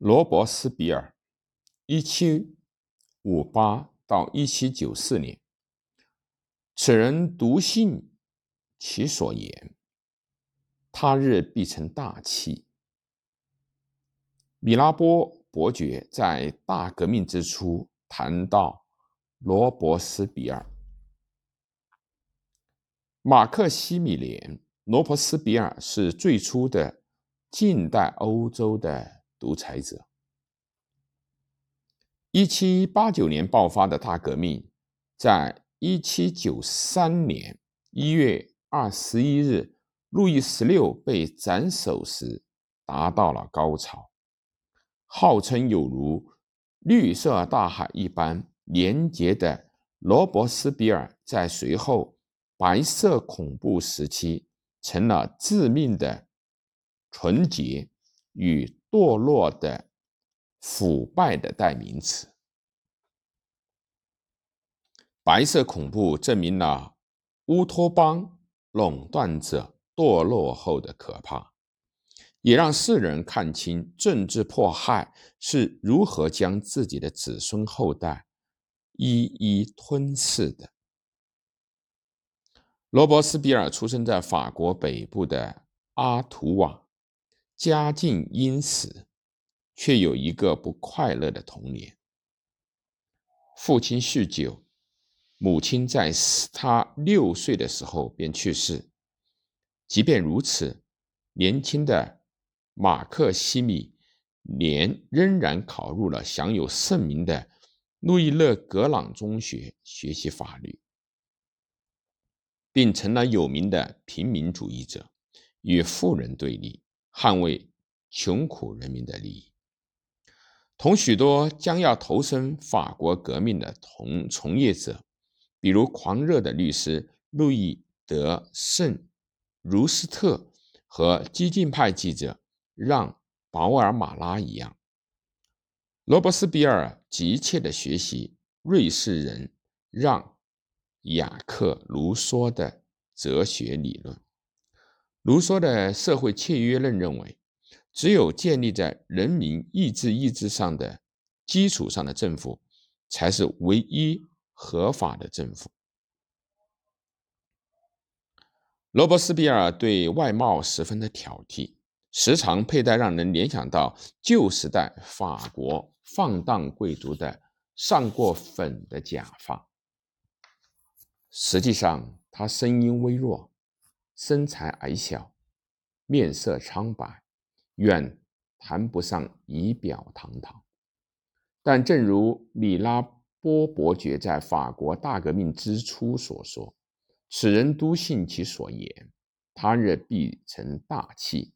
罗伯斯比尔，一七五八到一七九四年。此人笃信其所言，他日必成大器。米拉波伯爵在大革命之初谈到罗伯斯比尔、马克西米连。罗伯斯比尔是最初的近代欧洲的。独裁者。一七八九年爆发的大革命，在一七九三年一月二十一日，路易十六被斩首时，达到了高潮。号称有如绿色大海一般廉洁的罗伯斯比尔，在随后白色恐怖时期，成了致命的纯洁与。堕落的、腐败的代名词。白色恐怖证明了乌托邦垄断者堕落后的可怕，也让世人看清政治迫害是如何将自己的子孙后代一一吞噬的。罗伯斯比尔出生在法国北部的阿图瓦。家境殷实，却有一个不快乐的童年。父亲酗酒，母亲在他六岁的时候便去世。即便如此，年轻的马克西米连仍然考入了享有盛名的路易勒格朗中学学习法律，并成了有名的平民主义者，与富人对立。捍卫穷苦人民的利益，同许多将要投身法国革命的同从业者，比如狂热的律师路易德圣卢斯特和激进派记者让保尔马拉一样，罗伯斯比尔急切地学习瑞士人让雅克卢梭的哲学理论。卢梭的社会契约论认为，只有建立在人民意志意志上的基础上的政府，才是唯一合法的政府。罗伯斯庇尔对外貌十分的挑剔，时常佩戴让人联想到旧时代法国放荡贵族的上过粉的假发。实际上，他声音微弱。身材矮小，面色苍白，远谈不上仪表堂堂。但正如米拉波伯爵在法国大革命之初所说：“此人笃信其所言，他日必成大器。”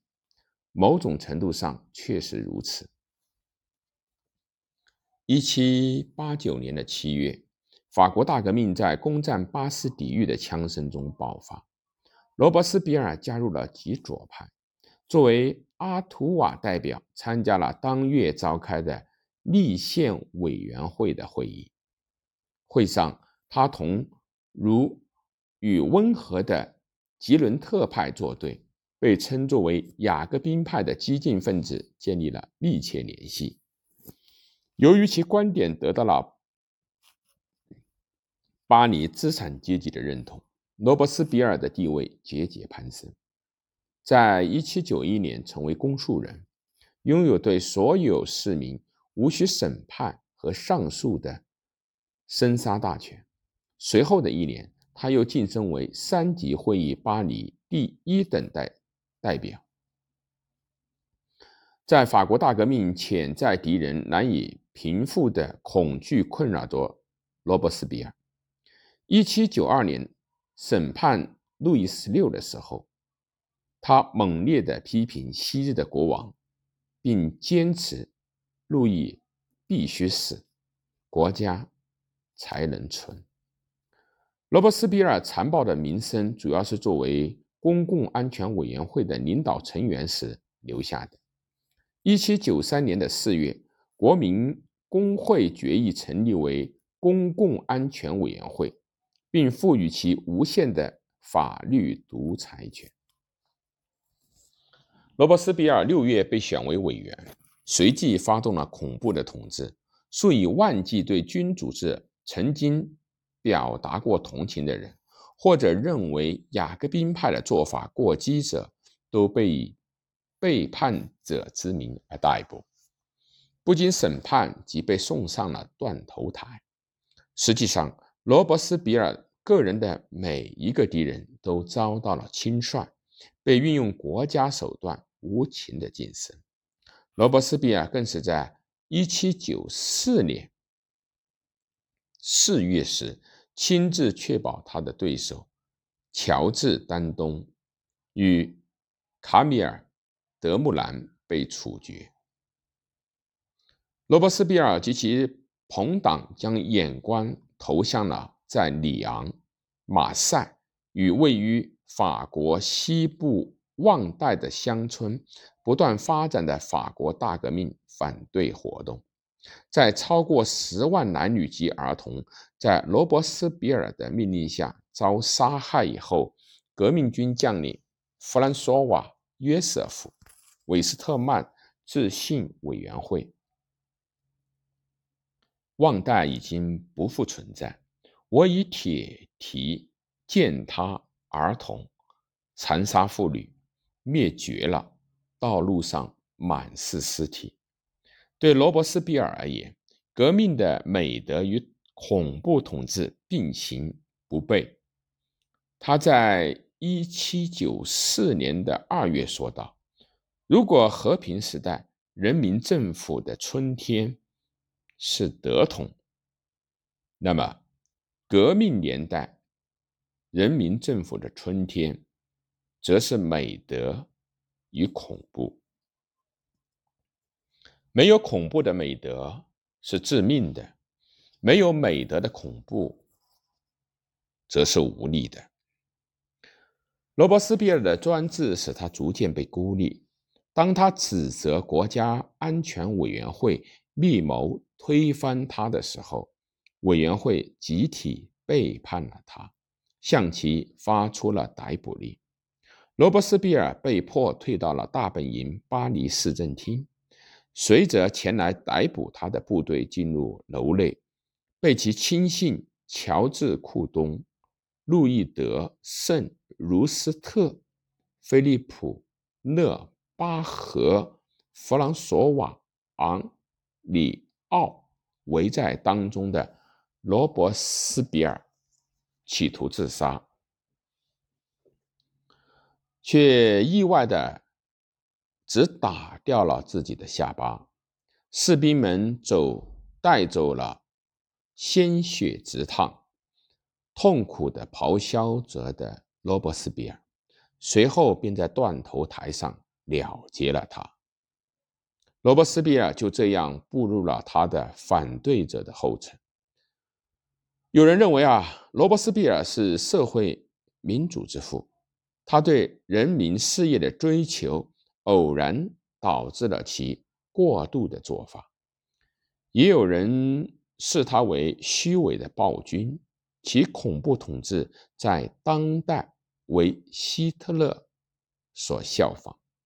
某种程度上确实如此。一七八九年的七月，法国大革命在攻占巴斯底狱的枪声中爆发。罗伯斯比尔加入了极左派，作为阿图瓦代表，参加了当月召开的立宪委员会的会议。会上，他同如与温和的吉伦特派作对，被称作为雅各宾派的激进分子建立了密切联系。由于其观点得到了巴黎资产阶级的认同。罗伯斯比尔的地位节节攀升，在1791年成为公诉人，拥有对所有市民无需审判和上诉的生杀大权。随后的一年，他又晋升为三级会议巴黎第一等代代表。在法国大革命潜在敌人难以平复的恐惧困扰着罗伯斯比尔。1792年。审判路易十六的时候，他猛烈地批评昔日的国王，并坚持路易必须死，国家才能存。罗伯斯庇尔残暴的名声主要是作为公共安全委员会的领导成员时留下的。一七九三年的四月，国民工会决议成立为公共安全委员会。并赋予其无限的法律独裁权。罗伯斯比尔六月被选为委员，随即发动了恐怖的统治。数以万计对君主制曾经表达过同情的人，或者认为雅各宾派的做法过激者，都被以背叛者之名而逮捕，不经审判即被送上了断头台。实际上，罗伯斯比尔个人的每一个敌人都遭到了清算，被运用国家手段无情的晋升。罗伯斯比尔更是在1794年4月时，亲自确保他的对手乔治·丹东与卡米尔·德穆兰被处决。罗伯斯比尔及其朋党将眼光投向了。在里昂、马赛与位于法国西部旺代的乡村不断发展的法国大革命反对活动，在超过十万男女及儿童在罗伯斯比尔的命令下遭杀害以后，革命军将领弗兰索瓦·约瑟夫·韦斯特曼致信委员会：旺代已经不复存在。我以铁蹄践踏儿童，残杀妇女，灭绝了。道路上满是尸体。对罗伯斯庇尔而言，革命的美德与恐怖统治并行不悖。他在一七九四年的二月说道：“如果和平时代人民政府的春天是德统，那么。”革命年代，人民政府的春天，则是美德与恐怖。没有恐怖的美德是致命的，没有美德的恐怖，则是无力的。罗伯斯庇尔的专制使他逐渐被孤立。当他指责国家安全委员会密谋推翻他的时候，委员会集体背叛了他，向其发出了逮捕令。罗伯斯庇尔被迫退到了大本营巴黎市政厅。随着前来逮捕他的部队进入楼内，被其亲信乔治·库东、路易德·圣·卢斯特、菲利普·勒巴和弗朗索瓦·昂里奥围在当中的。罗伯斯比尔企图自杀，却意外的只打掉了自己的下巴。士兵们走带走了，鲜血直淌，痛苦的咆哮着的罗伯斯比尔，随后便在断头台上了结了他。罗伯斯庇尔就这样步入了他的反对者的后尘。有人认为啊，罗伯斯庇尔是社会民主之父，他对人民事业的追求偶然导致了其过度的做法。也有人视他为虚伪的暴君，其恐怖统治在当代为希特勒所效仿。